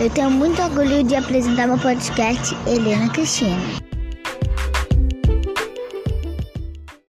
Eu tenho muito orgulho de apresentar meu podcast Helena Cristina.